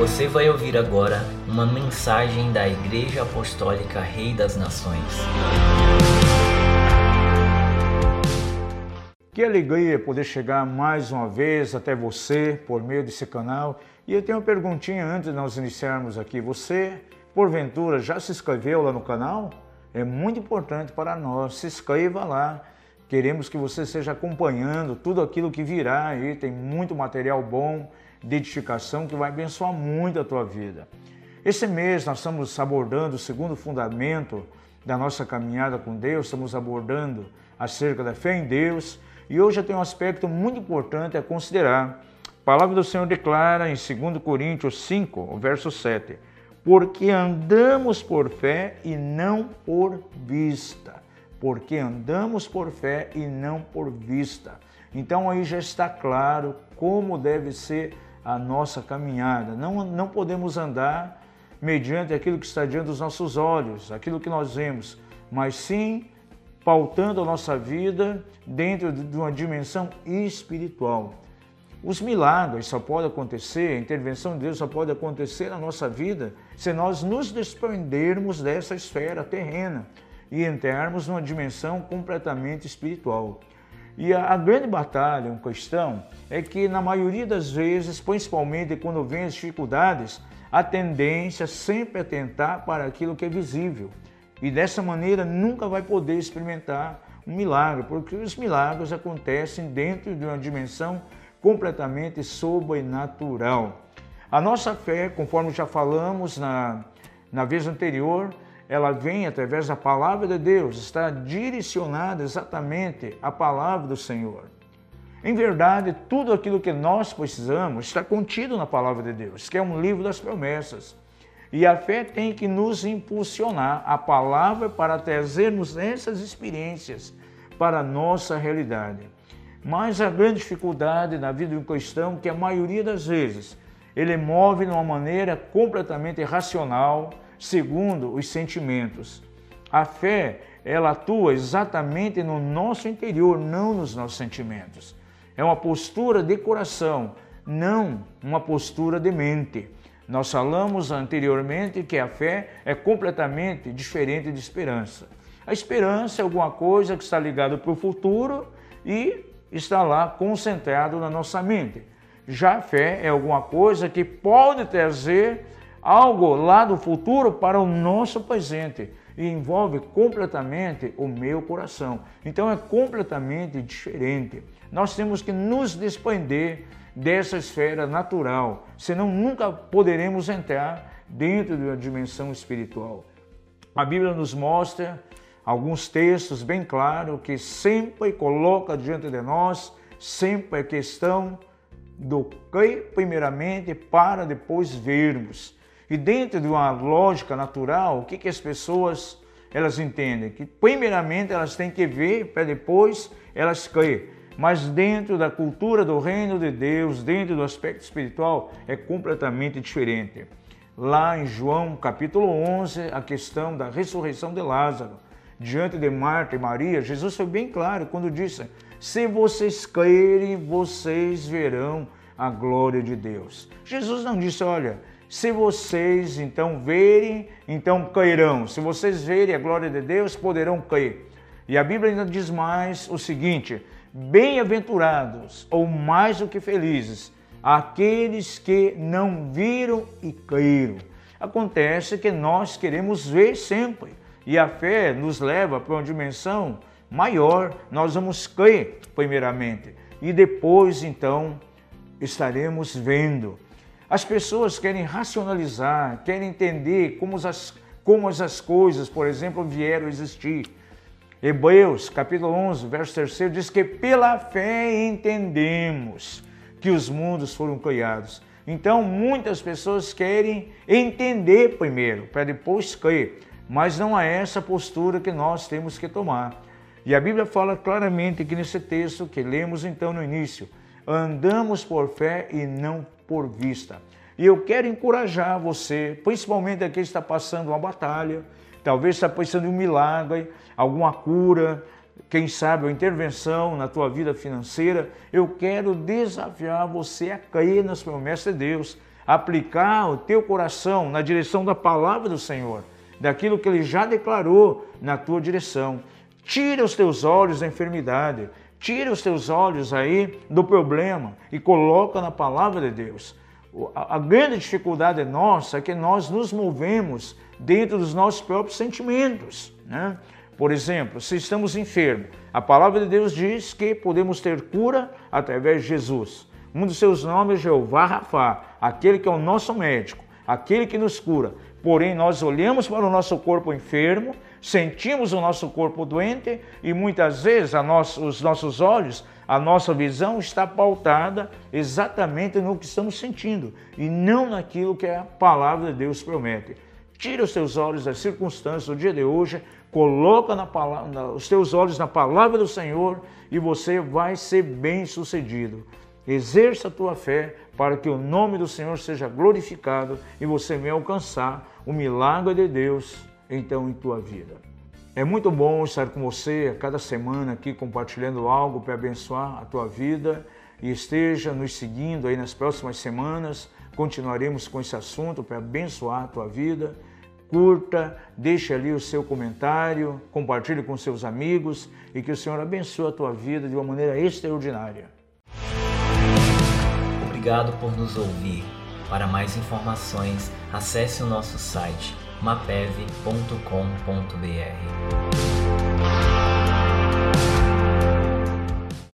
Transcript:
Você vai ouvir agora uma mensagem da Igreja Apostólica Rei das Nações. Que alegria poder chegar mais uma vez até você por meio desse canal. E eu tenho uma perguntinha antes de nós iniciarmos aqui. Você, porventura, já se inscreveu lá no canal? É muito importante para nós. Se inscreva lá. Queremos que você esteja acompanhando tudo aquilo que virá aí. Tem muito material bom de edificação que vai abençoar muito a tua vida. Esse mês nós estamos abordando o segundo fundamento da nossa caminhada com Deus, estamos abordando acerca da fé em Deus e hoje tenho um aspecto muito importante a considerar. A palavra do Senhor declara em 2 Coríntios 5, verso 7, porque andamos por fé e não por vista. Porque andamos por fé e não por vista. Então aí já está claro como deve ser a nossa caminhada. Não, não podemos andar mediante aquilo que está diante dos nossos olhos, aquilo que nós vemos, mas sim pautando a nossa vida dentro de uma dimensão espiritual. Os milagres só podem acontecer, a intervenção de Deus só pode acontecer na nossa vida se nós nos desprendermos dessa esfera terrena e entrarmos numa dimensão completamente espiritual. E a, a, grande batalha, uma questão, é que na maioria das vezes, principalmente quando vem as dificuldades, a tendência sempre é tentar para aquilo que é visível. E dessa maneira nunca vai poder experimentar um milagre, porque os milagres acontecem dentro de uma dimensão completamente sobrenatural. A nossa fé, conforme já falamos na, na vez anterior, ela vem através da palavra de Deus, está direcionada exatamente à palavra do Senhor. Em verdade, tudo aquilo que nós precisamos está contido na palavra de Deus, que é um livro das promessas. E a fé tem que nos impulsionar a palavra para trazermos essas experiências para a nossa realidade. Mas a grande dificuldade na vida do cristão é que a maioria das vezes ele move de uma maneira completamente racional, segundo os sentimentos. A fé, ela atua exatamente no nosso interior, não nos nossos sentimentos. É uma postura de coração, não uma postura de mente. Nós falamos anteriormente que a fé é completamente diferente de esperança. A esperança é alguma coisa que está ligada para o futuro e está lá concentrado na nossa mente. Já a fé é alguma coisa que pode trazer algo lá do futuro para o nosso presente e envolve completamente o meu coração. Então é completamente diferente. Nós temos que nos desprender dessa esfera natural, senão nunca poderemos entrar dentro de uma dimensão espiritual. A Bíblia nos mostra alguns textos bem claros que sempre coloca diante de nós sempre a questão do que primeiramente para depois vermos. E dentro de uma lógica natural, o que, que as pessoas elas entendem? Que primeiramente elas têm que ver para depois elas crer. Mas dentro da cultura do reino de Deus, dentro do aspecto espiritual, é completamente diferente. Lá em João capítulo 11, a questão da ressurreição de Lázaro, diante de Marta e Maria, Jesus foi bem claro quando disse: Se vocês crerem, vocês verão a glória de Deus. Jesus não disse: Olha, se vocês então verem, então cairão. Se vocês verem a glória de Deus, poderão cair. E a Bíblia ainda diz mais o seguinte: bem-aventurados, ou mais do que felizes, aqueles que não viram e caíram. Acontece que nós queremos ver sempre, e a fé nos leva para uma dimensão maior. Nós vamos crer, primeiramente, e depois, então, estaremos vendo. As pessoas querem racionalizar, querem entender como as, como as coisas, por exemplo, vieram a existir. Hebreus, capítulo 11, verso 3 diz que pela fé entendemos que os mundos foram criados. Então, muitas pessoas querem entender primeiro, para depois crer. Mas não é essa postura que nós temos que tomar. E a Bíblia fala claramente aqui nesse texto que lemos então no início: andamos por fé e não por vista. E eu quero encorajar você, principalmente aquele que está passando uma batalha, talvez está passando um milagre, alguma cura, quem sabe uma intervenção na tua vida financeira. Eu quero desafiar você a crer nas promessas de Deus, aplicar o teu coração na direção da palavra do Senhor, daquilo que ele já declarou na tua direção. Tira os teus olhos da enfermidade, tira os teus olhos aí do problema e coloca na palavra de Deus. A grande dificuldade nossa é que nós nos movemos dentro dos nossos próprios sentimentos. Né? Por exemplo, se estamos enfermos, a palavra de Deus diz que podemos ter cura através de Jesus. Um dos seus nomes é Jeová Rafa, aquele que é o nosso médico, aquele que nos cura. Porém, nós olhamos para o nosso corpo enfermo, sentimos o nosso corpo doente e muitas vezes nosso, os nossos olhos, a nossa visão está pautada exatamente no que estamos sentindo e não naquilo que a palavra de Deus promete. Tira os teus olhos das circunstâncias do dia de hoje, coloca na palavra, os teus olhos na palavra do Senhor e você vai ser bem sucedido. Exerça a tua fé para que o nome do Senhor seja glorificado e você venha alcançar o milagre de Deus então em tua vida. É muito bom estar com você a cada semana aqui compartilhando algo para abençoar a tua vida e esteja nos seguindo aí nas próximas semanas. Continuaremos com esse assunto para abençoar a tua vida curta, deixe ali o seu comentário, compartilhe com seus amigos e que o Senhor abençoe a tua vida de uma maneira extraordinária. Obrigado por nos ouvir. Para mais informações, acesse o nosso site mapev.com.br.